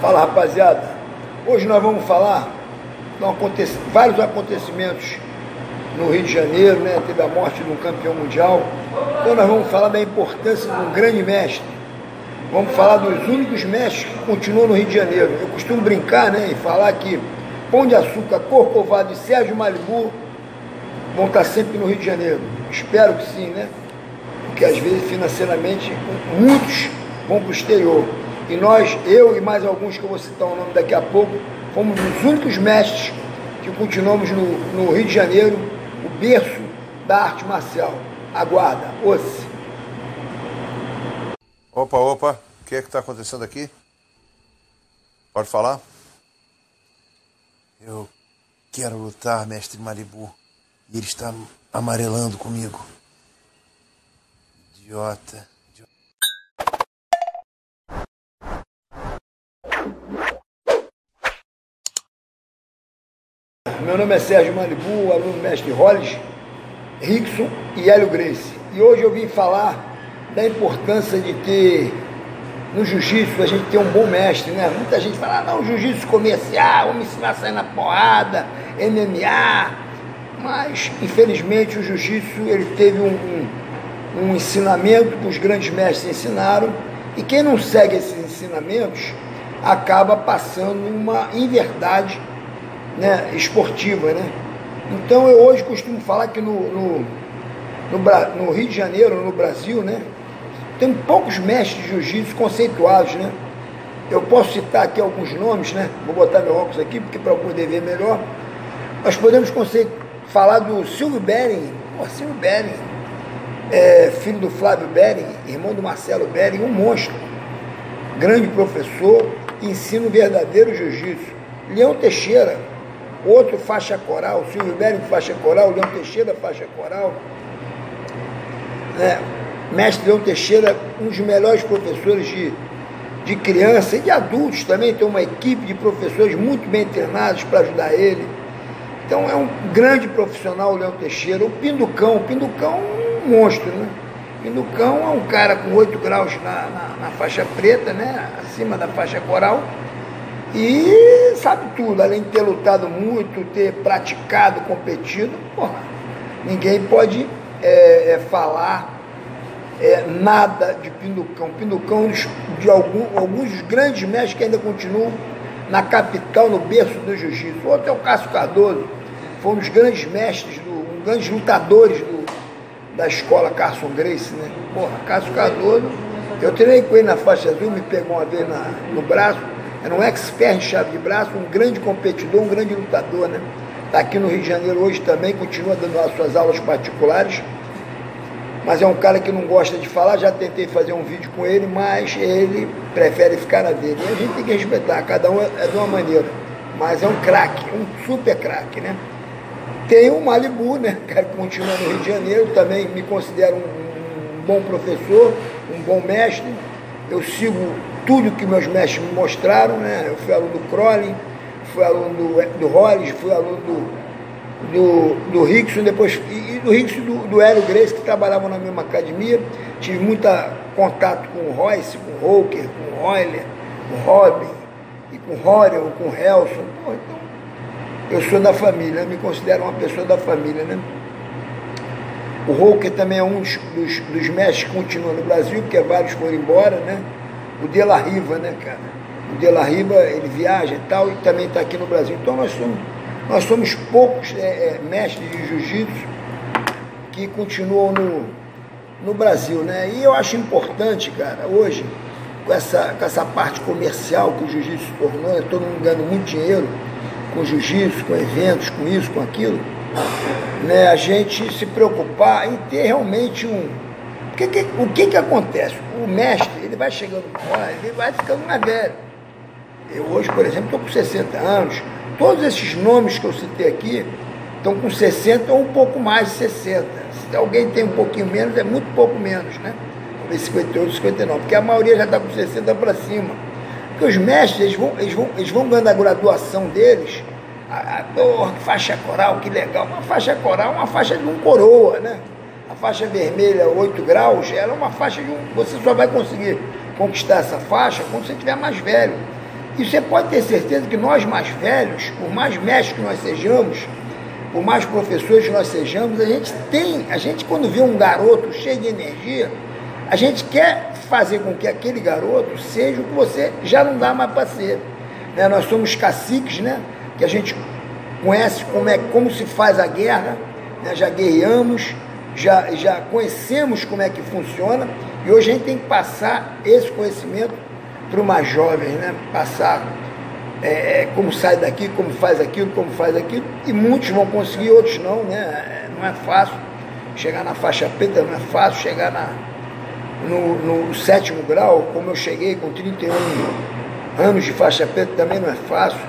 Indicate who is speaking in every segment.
Speaker 1: Fala rapaziada, hoje nós vamos falar de vários acontecimentos no Rio de Janeiro, né? Teve a morte de um campeão mundial. Então nós vamos falar da importância de um grande mestre. Vamos falar dos únicos mestres que continuam no Rio de Janeiro. Eu costumo brincar né, e falar que Pão de Açúcar, Corcovado e Sérgio Malibu vão estar sempre no Rio de Janeiro. Espero que sim, né? Porque às vezes financeiramente muitos vão para o exterior. E nós, eu e mais alguns que eu vou citar o nome daqui a pouco, fomos os únicos mestres que continuamos no, no Rio de Janeiro, o berço da arte marcial. Aguarda, osse.
Speaker 2: Opa, opa, o que é que está acontecendo aqui? Pode falar?
Speaker 3: Eu quero lutar, mestre Malibu, e ele está amarelando comigo. Idiota.
Speaker 1: Meu nome é Sérgio Malibu, aluno mestre Hollis, Rickson e Hélio Grace. E hoje eu vim falar da importância de ter no jiu-jitsu a gente ter um bom mestre, né? Muita gente fala, ah, não, jiu-jitsu comercial, vamos ensinar a sair na porrada, MMA. Mas, infelizmente, o jiu-jitsu ele teve um, um, um ensinamento que os grandes mestres ensinaram, e quem não segue esses ensinamentos acaba passando uma inverdade né, esportiva, né? Então eu hoje costumo falar que no, no, no, no Rio de Janeiro, no Brasil, né, tem poucos mestres de jiu-jitsu conceituados, né? Eu posso citar aqui alguns nomes, né? Vou botar meu óculos aqui porque para poder ver melhor. Nós podemos falar do Silvio Bering, Pô, Silvio Bering, é, filho do Flávio Bering, irmão do Marcelo Bering, um monstro, grande professor, ensino verdadeiro jiu-jitsu. Leão Teixeira, outro faixa coral, Silvio Bering faixa coral, Leão Teixeira faixa coral. Né? Mestre Leão Teixeira, um dos melhores professores de, de criança e de adultos também, tem uma equipe de professores muito bem treinados para ajudar ele. Então é um grande profissional o Leão Teixeira. O Pinducão, o Pinducão é um monstro, né? Pinducão é um cara com 8 graus na, na, na faixa preta, né? Acima da faixa coral e sabe tudo, além de ter lutado muito, ter praticado, competido, porra, ninguém pode é, é, falar é, nada de Pinducão. Pinducão de algum, alguns dos grandes mestres que ainda continuam na capital, no berço do jiu-jitsu. Outro é o Cássio Cardoso, foi um dos grandes mestres, do, um dos grandes lutadores do, da escola Carson Grace, né? Porra, Cássio Cardoso, eu treinei com ele na faixa azul, me pegou uma vez na, no braço, era um expert em chave de braço, um grande competidor, um grande lutador, né? Está aqui no Rio de Janeiro hoje também, continua dando as suas aulas particulares. Mas é um cara que não gosta de falar, já tentei fazer um vídeo com ele, mas ele prefere ficar na dele. E a gente tem que respeitar, cada um é de uma maneira. Mas é um craque, um super craque, né? Tem o Malibu, né? Cara que continua no Rio de Janeiro, também me considero um, um bom professor, um bom mestre. Eu sigo tudo que meus mestres me mostraram, né? Eu fui aluno do Crowley, fui aluno do, do Hollis, fui aluno do, do, do Rickson, depois, e do Rickson do, do Hélio Grace, que trabalhavam na mesma academia. Tive muito contato com o Royce, com o Roker, com o Royler, com o Robin, e com o Horel, com o Helson. Pô, então, eu sou da família, me considero uma pessoa da família, né? O Roker também é um dos, dos, dos mestres que continua no Brasil, porque vários foram embora, né? O De La Riva, né, cara? O De La Riva, ele viaja e tal, e também está aqui no Brasil. Então nós somos, nós somos poucos é, é, mestres de jiu-jitsu que continuam no, no Brasil, né? E eu acho importante, cara, hoje, com essa, com essa parte comercial que o jiu-jitsu se tornou, é todo mundo ganhando muito dinheiro com jiu-jitsu, com eventos, com isso, com aquilo, né? A gente se preocupar em ter realmente um. O que, que, o que, que acontece? O mestre, ele vai chegando fora, ele vai ficando mais velho. Eu hoje, por exemplo, estou com 60 anos. Todos esses nomes que eu citei aqui estão com 60 ou um pouco mais de 60. Se alguém tem um pouquinho menos, é muito pouco menos, né? 58, 59, porque a maioria já está com 60 para cima. Porque os mestres, eles vão, eles vão, eles vão ganhando a graduação deles. A, a, faixa coral, que legal. Uma faixa coral, uma faixa de um coroa, né? Faixa vermelha, 8 graus, ela é uma faixa de um. Você só vai conseguir conquistar essa faixa quando você estiver mais velho. E você pode ter certeza que nós mais velhos, por mais mestres que nós sejamos, por mais professores que nós sejamos, a gente tem, a gente quando vê um garoto cheio de energia, a gente quer fazer com que aquele garoto seja o que você já não dá mais para ser. Né? Nós somos caciques, né? Que a gente conhece como, é, como se faz a guerra, né? já guerreamos, já, já conhecemos como é que funciona, e hoje a gente tem que passar esse conhecimento para uma jovem, né? Passar é, como sai daqui, como faz aquilo, como faz aquilo, e muitos vão conseguir, outros não, né? Não é fácil. Chegar na faixa preta não é fácil, chegar na, no, no sétimo grau, como eu cheguei com 31 anos de faixa preta, também não é fácil.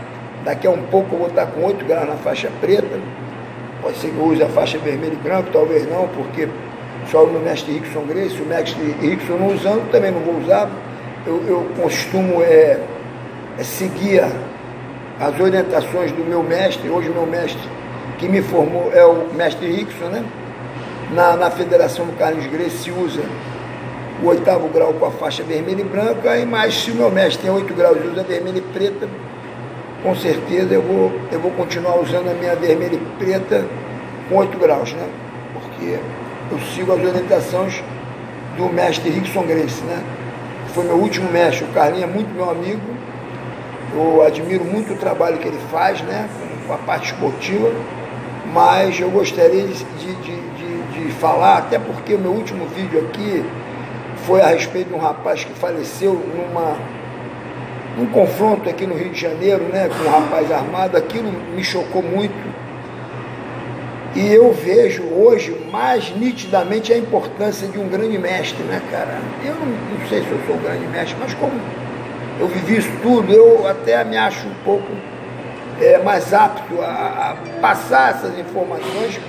Speaker 1: Daqui a um pouco eu vou estar com 8 graus na faixa preta. Pode ser que eu use a faixa vermelha e branco, talvez não, porque só o mestre Rickson Grace, o mestre Rickson não usando, também não vou usar. Eu, eu costumo é, é seguir as orientações do meu mestre, hoje o meu mestre que me formou é o mestre Rickson, né? Na, na Federação do Carlos Grace se usa o oitavo grau com a faixa vermelha e branca, e mais se o meu mestre tem oito graus e usa vermelha e preta, com certeza eu vou, eu vou continuar usando a minha vermelha e preta com oito graus, né? Porque eu sigo as orientações do mestre Rickson Grace, né? Foi meu último mestre, o Carlinhos é muito meu amigo, eu admiro muito o trabalho que ele faz, né? Com a parte esportiva, mas eu gostaria de, de, de, de falar, até porque o meu último vídeo aqui foi a respeito de um rapaz que faleceu numa num confronto aqui no Rio de Janeiro, né, com um rapaz armado, aquilo me chocou muito. E eu vejo hoje mais nitidamente a importância de um grande mestre, né, cara? Eu não, não sei se eu sou um grande mestre, mas como eu vivi isso tudo, eu até me acho um pouco é, mais apto a, a passar essas informações,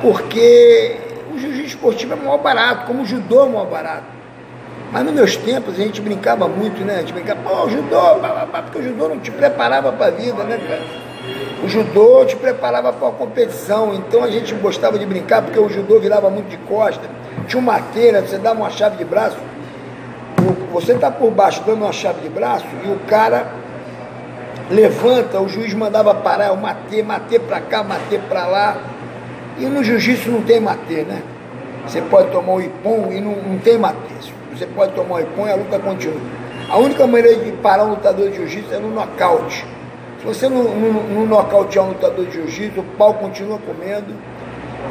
Speaker 1: porque o jiu-jitsu esportivo é maior barato, como o judô é maior barato. Mas nos meus tempos a gente brincava muito, né? A gente brincava, pô, judô, porque o judô não te preparava para a vida, né, cara? O judô te preparava para a competição, então a gente gostava de brincar porque o judô virava muito de costa. Tinha uma queira, você dava uma chave de braço, você está por baixo dando uma chave de braço e o cara levanta, o juiz mandava parar, eu matei, matei para cá, matei para lá. E no jiu-jitsu não tem matê, né? Você pode tomar o ipom e não, não tem matê. Você pode tomar o ipom e a luta continua. A única maneira de parar um lutador de jiu-jitsu é no nocaute. Se você não, não, não nocautear um lutador de jiu-jitsu, o pau continua comendo.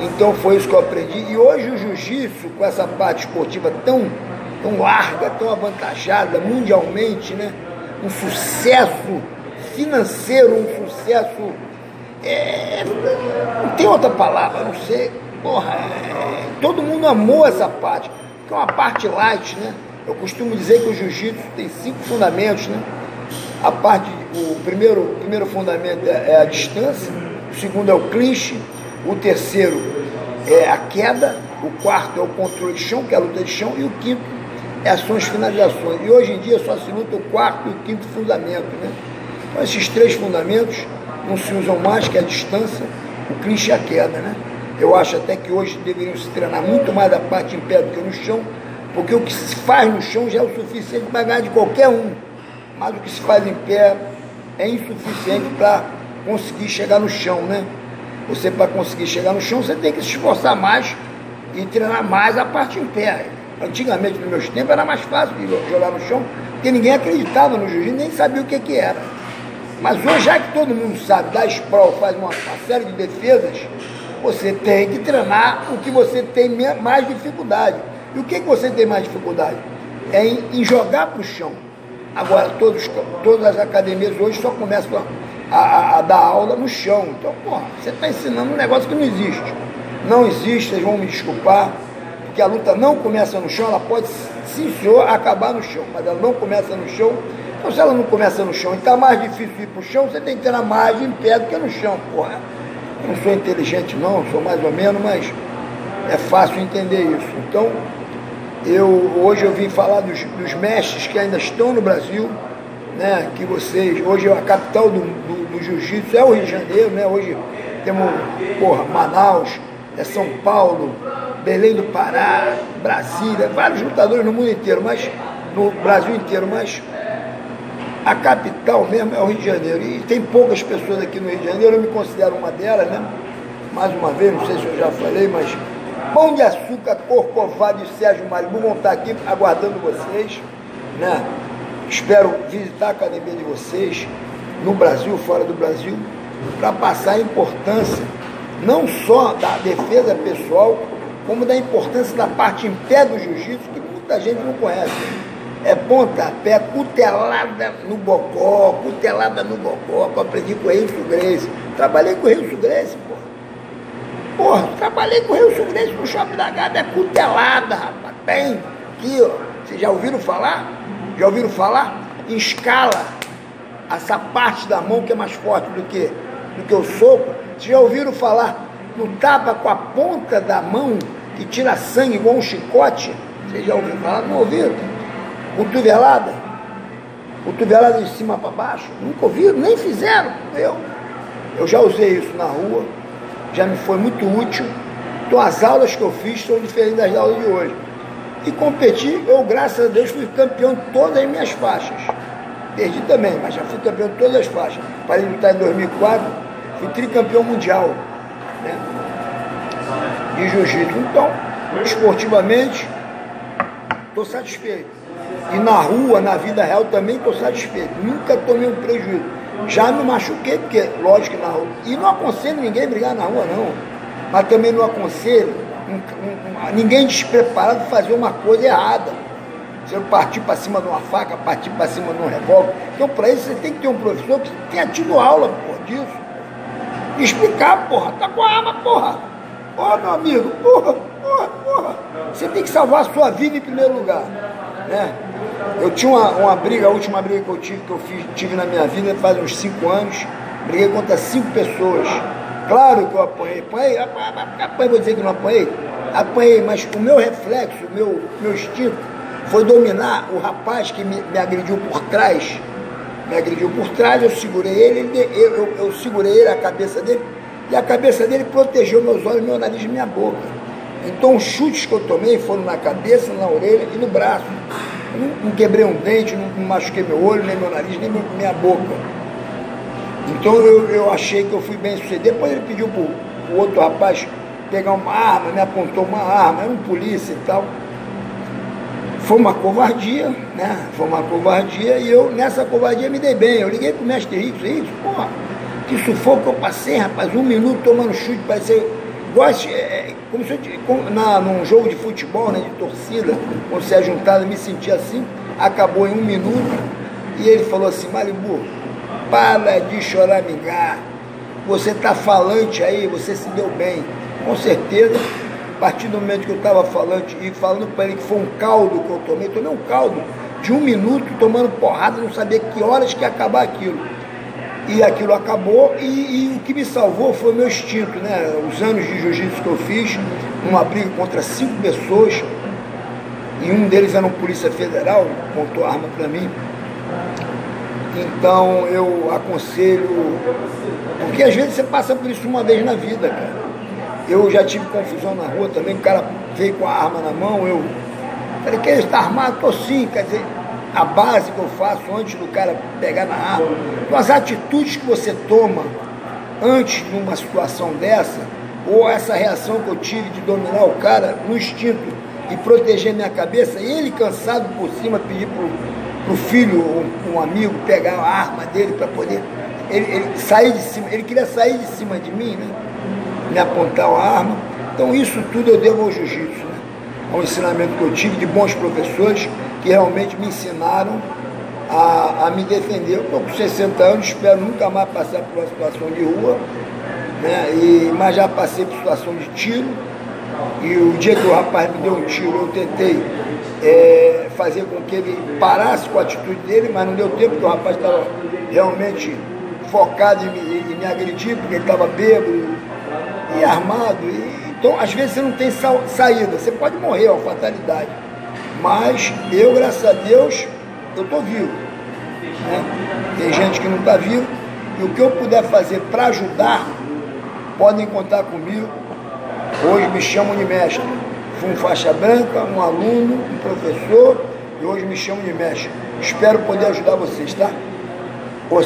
Speaker 1: Então foi isso que eu aprendi. E hoje o jiu-jitsu, com essa parte esportiva tão, tão larga, tão avantajada mundialmente, né? um sucesso financeiro, um sucesso. É, não tem outra palavra, não sei. Porra, é, todo mundo amou essa parte que é uma parte light, né? Eu costumo dizer que o jiu-jitsu tem cinco fundamentos, né? A parte, o primeiro, o primeiro fundamento é, é a distância, o segundo é o clinch, o terceiro é a queda, o quarto é o controle de chão, que é a luta de chão, e o quinto é ações finalizações. E hoje em dia só se luta o quarto e o quinto fundamento, né? Então esses três fundamentos não se usam mais, que é a distância, o clinch e a queda, né? Eu acho até que hoje deveriam se treinar muito mais a parte em pé do que no chão, porque o que se faz no chão já é o suficiente para ganhar de qualquer um. Mas o que se faz em pé é insuficiente para conseguir chegar no chão, né? Você para conseguir chegar no chão, você tem que se esforçar mais e treinar mais a parte em pé. Antigamente, nos meus tempos, era mais fácil de jogar no chão, porque ninguém acreditava no jiu-jitsu, nem sabia o que, que era. Mas hoje, já que todo mundo sabe, dá sprawl, faz uma, uma série de defesas, você tem que treinar o que você tem mais dificuldade. E o que, que você tem mais dificuldade? É em, em jogar para o chão. Agora, todos, todas as academias hoje só começam a, a, a dar aula no chão. Então, porra, você está ensinando um negócio que não existe. Não existe, vocês vão me desculpar, porque a luta não começa no chão, ela pode, sim senhor, acabar no chão, mas ela não começa no chão. Então, se ela não começa no chão e está mais difícil ir para o chão, você tem que treinar mais em pé do que no chão, porra. Não sou inteligente não, sou mais ou menos, mas é fácil entender isso. Então, eu hoje eu vim falar dos, dos mestres que ainda estão no Brasil, né, que vocês, hoje a capital do, do, do jiu-jitsu é o Rio de Janeiro, né? Hoje temos, porra, Manaus, é São Paulo, Belém do Pará, Brasília, vários lutadores no mundo inteiro, mas no Brasil inteiro, mas a capital mesmo é o Rio de Janeiro. E tem poucas pessoas aqui no Rio de Janeiro, eu me considero uma delas, né? Mais uma vez, não sei se eu já falei, mas Pão de Açúcar, Corcovado e Sérgio Maribu vão estar aqui aguardando vocês, né? Espero visitar a academia de vocês, no Brasil, fora do Brasil, para passar a importância não só da defesa pessoal, como da importância da parte em pé do jiu-jitsu, que muita gente não conhece. É pontapé, cutelada no bocó, cutelada no bocó, que eu aprendi com o Rilson Grace. Trabalhei com o Rilson Grace, porra. Porra, trabalhei com o Rilson Grace no Shopping da Gada, é cutelada, rapaz. Tem aqui, ó. Vocês já ouviram falar? Já ouviram falar? Escala, essa parte da mão que é mais forte do que, do que o soco. Vocês já ouviram falar no tapa com a ponta da mão que tira sangue igual um chicote? Vocês já ouviram falar? Não ouviram? Cotovelada? Cotovelada de cima para baixo? Nunca ouviram? Nem fizeram. Eu, eu já usei isso na rua, já me foi muito útil. Então as aulas que eu fiz são diferentes das aulas de hoje. E competi, eu, graças a Deus, fui campeão de todas as minhas faixas. Perdi também, mas já fui campeão de todas as faixas. Parei de lutar em 2004, fui tricampeão mundial né, de jiu-jitsu. Então, esportivamente, estou satisfeito. E na rua, na vida real, também estou satisfeito. Nunca tomei um prejuízo. Já me machuquei, porque, lógico, na rua. E não aconselho ninguém brigar na rua, não. Mas também não aconselho um, um, um, ninguém despreparado fazer uma coisa errada. Você partir para cima de uma faca, partir para cima de um revólver. Então, para isso, você tem que ter um professor que tenha tido aula porra, disso. Explicar, porra, tá com a arma, porra. Porra, meu amigo, porra, porra, porra. Você tem que salvar a sua vida em primeiro lugar. Né? Eu tinha uma, uma briga, a última briga que eu tive, que eu fiz, tive na minha vida faz uns cinco anos. Briguei contra cinco pessoas. Claro que eu apanhei. Apanhei, apanhei, vou dizer que não apanhei. Apanhei, mas o meu reflexo, o meu, meu instinto foi dominar o rapaz que me, me, agrediu por trás. Me agrediu por trás, eu segurei ele, ele eu, eu, eu, segurei ele, a cabeça dele, e a cabeça dele protegeu meus olhos, meu nariz e minha boca. Então os chutes que eu tomei foram na cabeça, na orelha e no braço. Não, não quebrei um dente, não, não, machuquei meu olho, nem meu nariz, nem minha boca. Então eu, eu achei que eu fui bem sucedido. Depois ele pediu para o outro rapaz pegar uma arma, me apontou uma arma, era um polícia e tal. Foi uma covardia, né? Foi uma covardia e eu, nessa covardia, me dei bem. Eu liguei pro mestre Rico, Rico, porra, que sufoco eu passei, rapaz, um minuto tomando chute, parecia. Gosto, é, como se eu, na, num jogo de futebol, né, de torcida, quando você é juntado, me sentia assim, acabou em um minuto, e ele falou assim, Malibu, para de choramingar, você está falante aí, você se deu bem. Com certeza, a partir do momento que eu estava falante e falando para ele que foi um caldo que eu tomei, tomei um caldo de um minuto tomando porrada, não sabia que horas que ia acabar aquilo. E aquilo acabou e, e o que me salvou foi o meu instinto, né? Os anos de jiu-jitsu que eu fiz, uma briga contra cinco pessoas, e um deles era um polícia federal, montou arma para mim. Então eu aconselho, porque às vezes você passa por isso uma vez na vida, cara. Eu já tive confusão na rua também, o cara veio com a arma na mão, eu falei, que ele está armado? Tô sim, quer dizer, a base que eu faço antes do cara pegar na arma, então, as atitudes que você toma antes de uma situação dessa, ou essa reação que eu tive de dominar o cara no instinto e proteger minha cabeça, ele cansado por cima pedir pro, pro filho ou um amigo pegar a arma dele para poder ele, ele, sair de cima, ele queria sair de cima de mim, né? me apontar a arma. Então isso tudo eu devo ao jiu-jitsu, né? ao ensinamento que eu tive de bons professores que realmente me ensinaram a, a me defender. Eu estou com 60 anos, espero nunca mais passar por uma situação de rua, né? e, mas já passei por situação de tiro. E o dia que o rapaz me deu um tiro, eu tentei é, fazer com que ele parasse com a atitude dele, mas não deu tempo, porque o rapaz estava realmente focado em me, em me agredir, porque ele estava bêbado e armado. E, então, às vezes, você não tem sa saída, você pode morrer, é uma fatalidade. Mas eu, graças a Deus, eu estou vivo. Né? Tem gente que não está vivo. E o que eu puder fazer para ajudar, podem contar comigo. Hoje me chamam de mestre. Fui um faixa branca, um aluno, um professor, e hoje me chamam de mestre. Espero poder ajudar vocês, tá? Os